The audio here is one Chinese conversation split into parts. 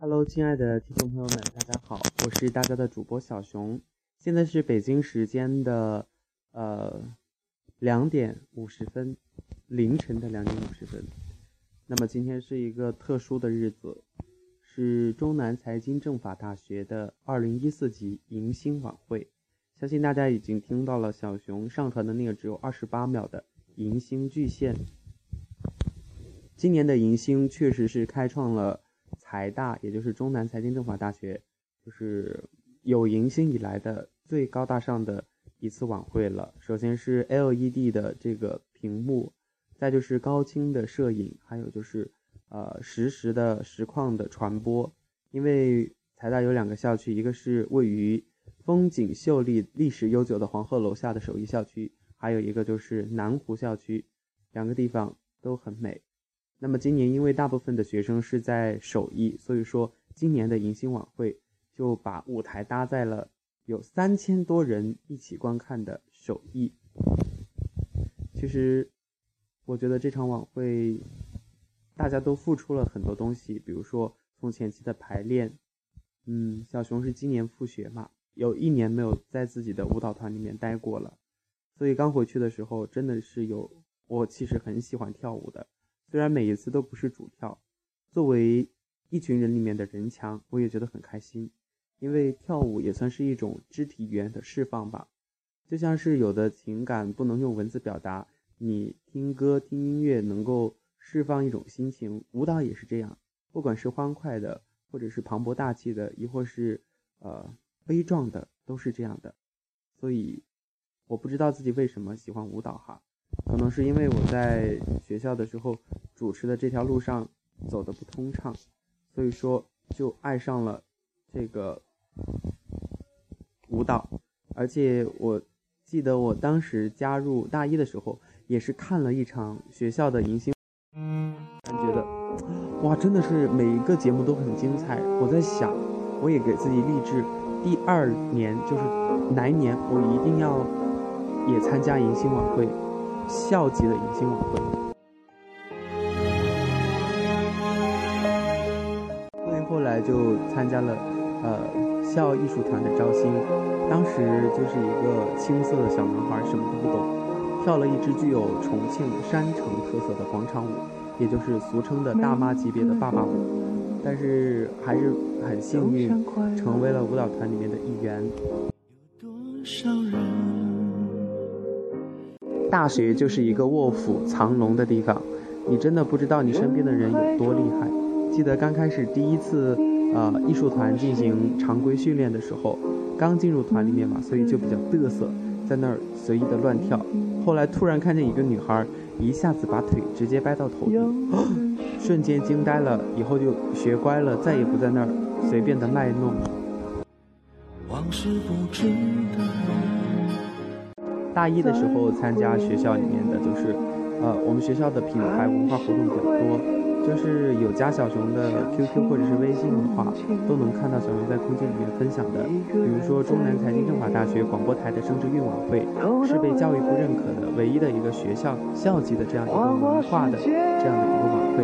Hello，亲爱的听众朋友们，大家好，我是大家的主播小熊。现在是北京时间的呃两点五十分，凌晨的两点五十分。那么今天是一个特殊的日子，是中南财经政法大学的二零一四级迎新晚会。相信大家已经听到了小熊上传的那个只有二十八秒的迎新巨献。今年的迎新确实是开创了。财大，也就是中南财经政法大学，就是有迎新以来的最高大上的一次晚会了。首先是 LED 的这个屏幕，再就是高清的摄影，还有就是呃实时的实况的传播。因为财大有两个校区，一个是位于风景秀丽、历史悠久的黄鹤楼下的首义校区，还有一个就是南湖校区，两个地方都很美。那么今年因为大部分的学生是在首义，所以说今年的迎新晚会就把舞台搭在了有三千多人一起观看的首义。其实，我觉得这场晚会大家都付出了很多东西，比如说从前期的排练，嗯，小熊是今年复学嘛，有一年没有在自己的舞蹈团里面待过了，所以刚回去的时候真的是有我其实很喜欢跳舞的。虽然每一次都不是主跳，作为一群人里面的人墙，我也觉得很开心，因为跳舞也算是一种肢体语言的释放吧。就像是有的情感不能用文字表达，你听歌听音乐能够释放一种心情，舞蹈也是这样，不管是欢快的，或者是磅礴大气的，亦或是呃悲壮的，都是这样的。所以我不知道自己为什么喜欢舞蹈哈。可能是因为我在学校的时候主持的这条路上走的不通畅，所以说就爱上了这个舞蹈。而且我记得我当时加入大一的时候，也是看了一场学校的迎新，觉得哇，真的是每一个节目都很精彩。我在想，我也给自己立志，第二年就是来年，我一定要也参加迎新晚会。校级的迎新晚会，所以后来就参加了呃校艺术团的招新。当时就是一个青涩的小男孩，什么都不懂，跳了一支具有重庆山城特色的广场舞，也就是俗称的大妈级别的爸爸舞。但是还是很幸运，成为了舞蹈团里面的一员。大学就是一个卧虎藏龙的地方，你真的不知道你身边的人有多厉害。记得刚开始第一次，呃，艺术团进行常规训练的时候，刚进入团里面嘛，所以就比较嘚瑟，在那儿随意的乱跳。后来突然看见一个女孩，一下子把腿直接掰到头顶，瞬间惊呆了，以后就学乖了，再也不在那儿随便的卖弄。往事不值得。大一的时候参加学校里面的就是，呃，我们学校的品牌文化活动比较多，就是有加小熊的 QQ 或者是微信的话，都能看到小熊在空间里面分享的。比如说中南财经政法大学广播台的生日运晚会，是被教育部认可的唯一的一个学校校级的这样一个文化的这样的一个晚会。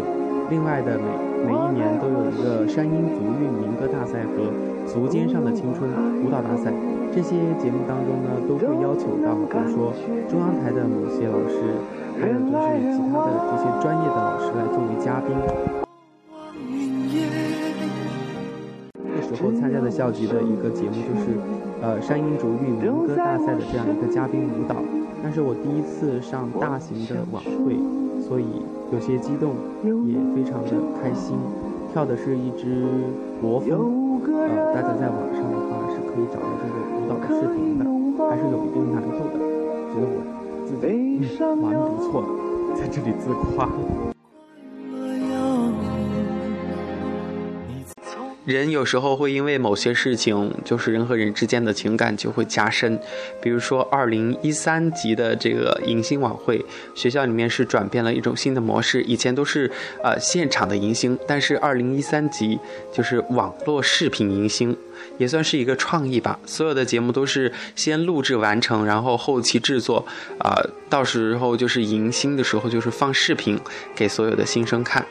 另外的每每一年都有一个山阴足韵民歌大赛和足尖上的青春舞蹈大赛。这些节目当中呢，都会邀请到，比如说中央台的某些老师，还有就是其他的这些专业的老师来作为嘉宾。那时候参加的校级的一个节目就是，呃，山鹰竹韵民歌大赛的这样一个嘉宾舞蹈。那是我第一次上大型的晚会，所以有些激动，也非常的开心。跳的是一支国风，呃，大家在网上的话是可以找到这个。的视频的还是有一定难度的，觉得我自己蛮不错的，在这里自夸。人有时候会因为某些事情，就是人和人之间的情感就会加深。比如说，二零一三级的这个迎新晚会，学校里面是转变了一种新的模式，以前都是呃现场的迎新，但是二零一三级就是网络视频迎新，也算是一个创意吧。所有的节目都是先录制完成，然后后期制作，啊，到时候就是迎新的时候就是放视频给所有的新生看。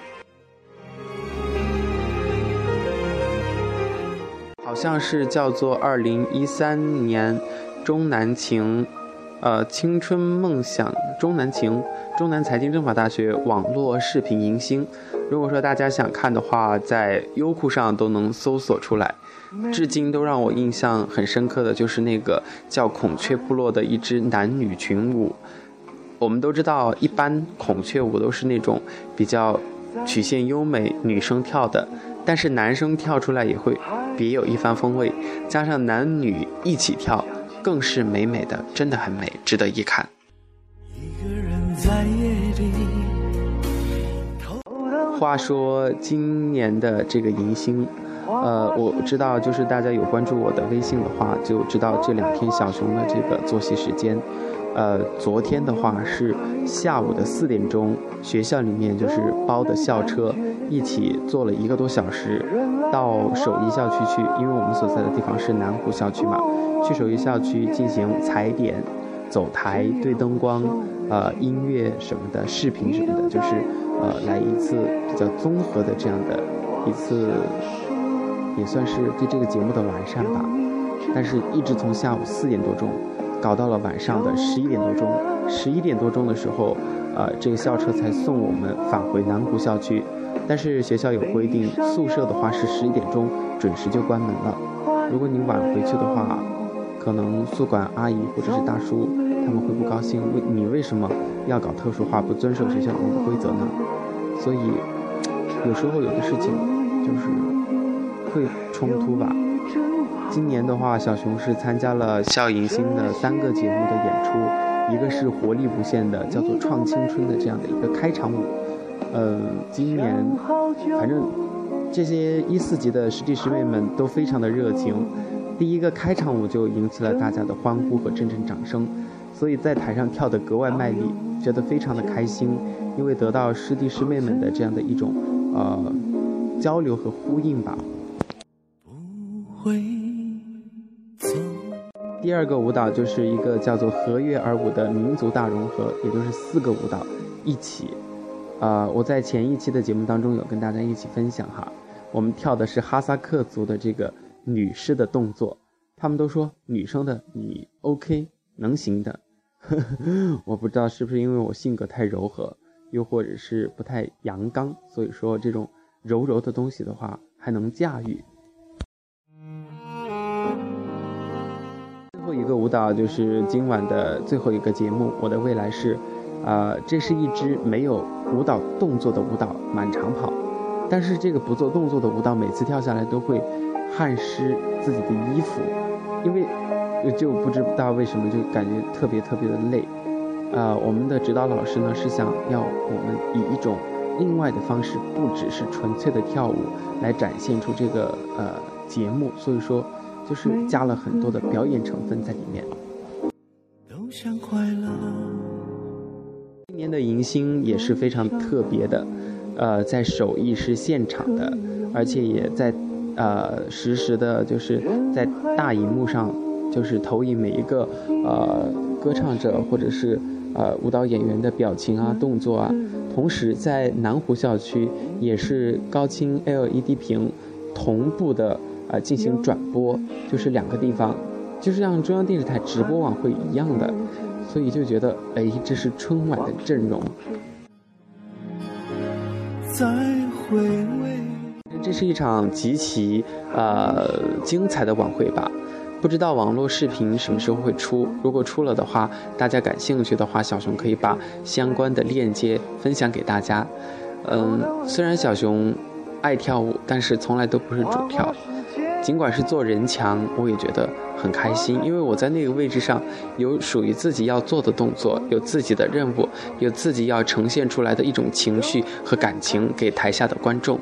好像是叫做二零一三年中南情，呃，青春梦想中南情，中南财经政法大学网络视频迎新。如果说大家想看的话，在优酷上都能搜索出来。至今都让我印象很深刻的就是那个叫孔雀部落的一支男女群舞。我们都知道，一般孔雀舞都是那种比较曲线优美女生跳的，但是男生跳出来也会别有一番风味。加上男女一起跳，更是美美的，真的很美，值得一看。话说今年的这个迎新。呃，我知道，就是大家有关注我的微信的话，就知道这两天小熊的这个作息时间。呃，昨天的话是下午的四点钟，学校里面就是包的校车，一起坐了一个多小时，到首义校区去，因为我们所在的地方是南湖校区嘛，去首义校区进行踩点、走台、对灯光、呃音乐什么的、视频什么的，就是呃来一次比较综合的这样的一次。也算是对这个节目的完善吧，但是一直从下午四点多钟，搞到了晚上的十一点多钟。十一点多钟的时候，呃，这个校车才送我们返回南湖校区。但是学校有规定，宿舍的话是十一点钟准时就关门了。如果你晚回去的话，可能宿管阿姨或者是大叔他们会不高兴，为你为什么要搞特殊化，不遵守学校的规则呢？所以有时候有的事情就是。会冲突吧。今年的话，小熊是参加了校迎新的三个节目的演出，一个是活力无限的，叫做《创青春》的这样的一个开场舞。呃，今年反正这些一四级的师弟师妹们都非常的热情，第一个开场舞就引起了大家的欢呼和阵阵掌声，所以在台上跳得格外卖力，觉得非常的开心，因为得到师弟师妹们的这样的一种呃交流和呼应吧。不会第二个舞蹈就是一个叫做和悦而舞的民族大融合，也就是四个舞蹈一起。啊，我在前一期的节目当中有跟大家一起分享哈，我们跳的是哈萨克族的这个女士的动作，他们都说女生的你 OK 能行的，我不知道是不是因为我性格太柔和，又或者是不太阳刚，所以说这种柔柔的东西的话还能驾驭。一个舞蹈就是今晚的最后一个节目，我的未来是，啊，这是一支没有舞蹈动作的舞蹈，满场跑，但是这个不做动作的舞蹈，每次跳下来都会汗湿自己的衣服，因为就不知道为什么就感觉特别特别的累，啊，我们的指导老师呢是想要我们以一种另外的方式，不只是纯粹的跳舞来展现出这个呃节目，所以说。就是加了很多的表演成分在里面。都想快乐今年的迎新也是非常特别的，呃，在首义是现场的，而且也在呃实时的，就是在大荧幕上，就是投影每一个呃歌唱者或者是呃舞蹈演员的表情啊、动作啊。同时在南湖校区也是高清 LED 屏同步的。啊，进行转播，就是两个地方，就是像中央电视台直播晚会一样的，所以就觉得，哎，这是春晚的阵容。再回味，这是一场极其呃精彩的晚会吧？不知道网络视频什么时候会出？如果出了的话，大家感兴趣的话，小熊可以把相关的链接分享给大家。嗯，虽然小熊爱跳舞，但是从来都不是主跳。尽管是做人墙，我也觉得很开心，因为我在那个位置上有属于自己要做的动作，有自己的任务，有自己要呈现出来的一种情绪和感情给台下的观众。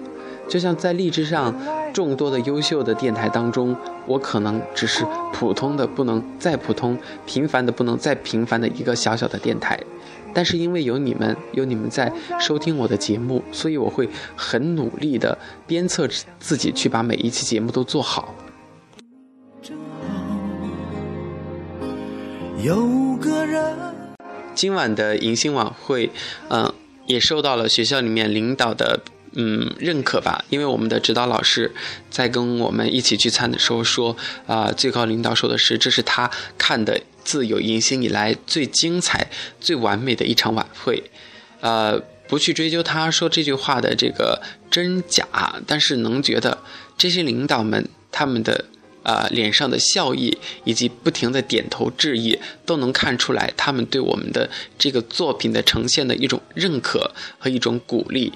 就像在荔枝上众多的优秀的电台当中，我可能只是普通的不能再普通，平凡的不能再平凡的一个小小的电台。但是因为有你们，有你们在收听我的节目，所以我会很努力的鞭策自己去把每一期节目都做好。有个人，今晚的迎新晚会，嗯，也受到了学校里面领导的嗯认可吧，因为我们的指导老师在跟我们一起聚餐的时候说，啊，最高领导说的是，这是他看的自有迎新以来最精彩、最完美的一场晚会，呃，不去追究他说这句话的这个真假，但是能觉得这些领导们他们的。呃，脸上的笑意以及不停的点头致意，都能看出来他们对我们的这个作品的呈现的一种认可和一种鼓励。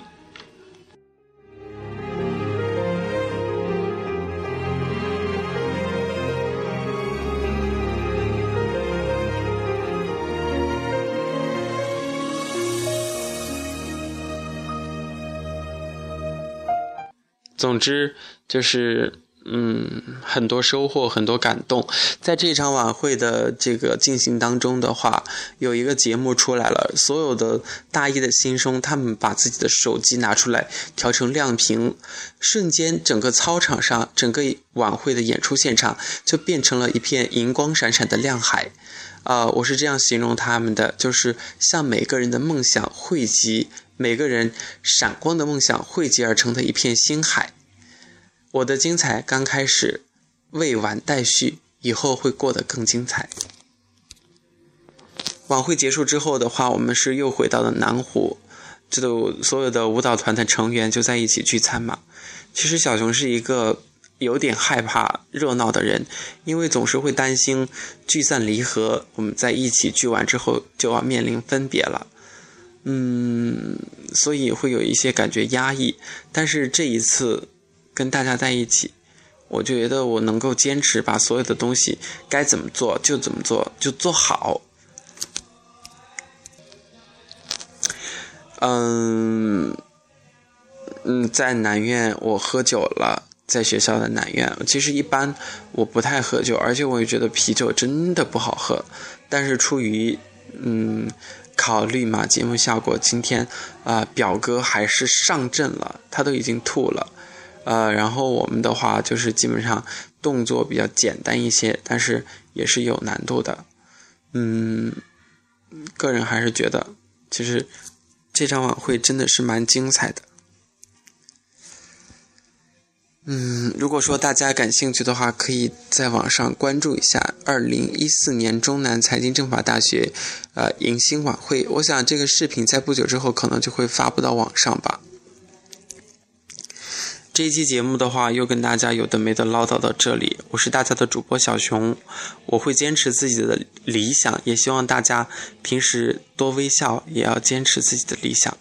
总之就是。嗯，很多收获，很多感动。在这场晚会的这个进行当中的话，有一个节目出来了，所有的大一的新生，他们把自己的手机拿出来调成亮屏，瞬间整个操场上，整个晚会的演出现场就变成了一片银光闪闪的亮海。啊，我是这样形容他们的，就是像每个人的梦想汇集，每个人闪光的梦想汇集而成的一片星海。我的精彩刚开始，未完待续，以后会过得更精彩。晚会结束之后的话，我们是又回到了南湖，这都所有的舞蹈团的成员就在一起聚餐嘛。其实小熊是一个有点害怕热闹的人，因为总是会担心聚散离合，我们在一起聚完之后就要面临分别了，嗯，所以会有一些感觉压抑。但是这一次。跟大家在一起，我觉得我能够坚持把所有的东西该怎么做就怎么做，就做好。嗯嗯，在南院我喝酒了，在学校的南院，其实一般我不太喝酒，而且我也觉得啤酒真的不好喝。但是出于嗯考虑嘛，节目效果，今天啊表哥还是上阵了，他都已经吐了。呃，然后我们的话就是基本上动作比较简单一些，但是也是有难度的。嗯，个人还是觉得，其实这场晚会真的是蛮精彩的。嗯，如果说大家感兴趣的话，可以在网上关注一下二零一四年中南财经政法大学呃迎新晚会。我想这个视频在不久之后可能就会发布到网上吧。这一期节目的话，又跟大家有的没的唠叨到这里。我是大家的主播小熊，我会坚持自己的理想，也希望大家平时多微笑，也要坚持自己的理想。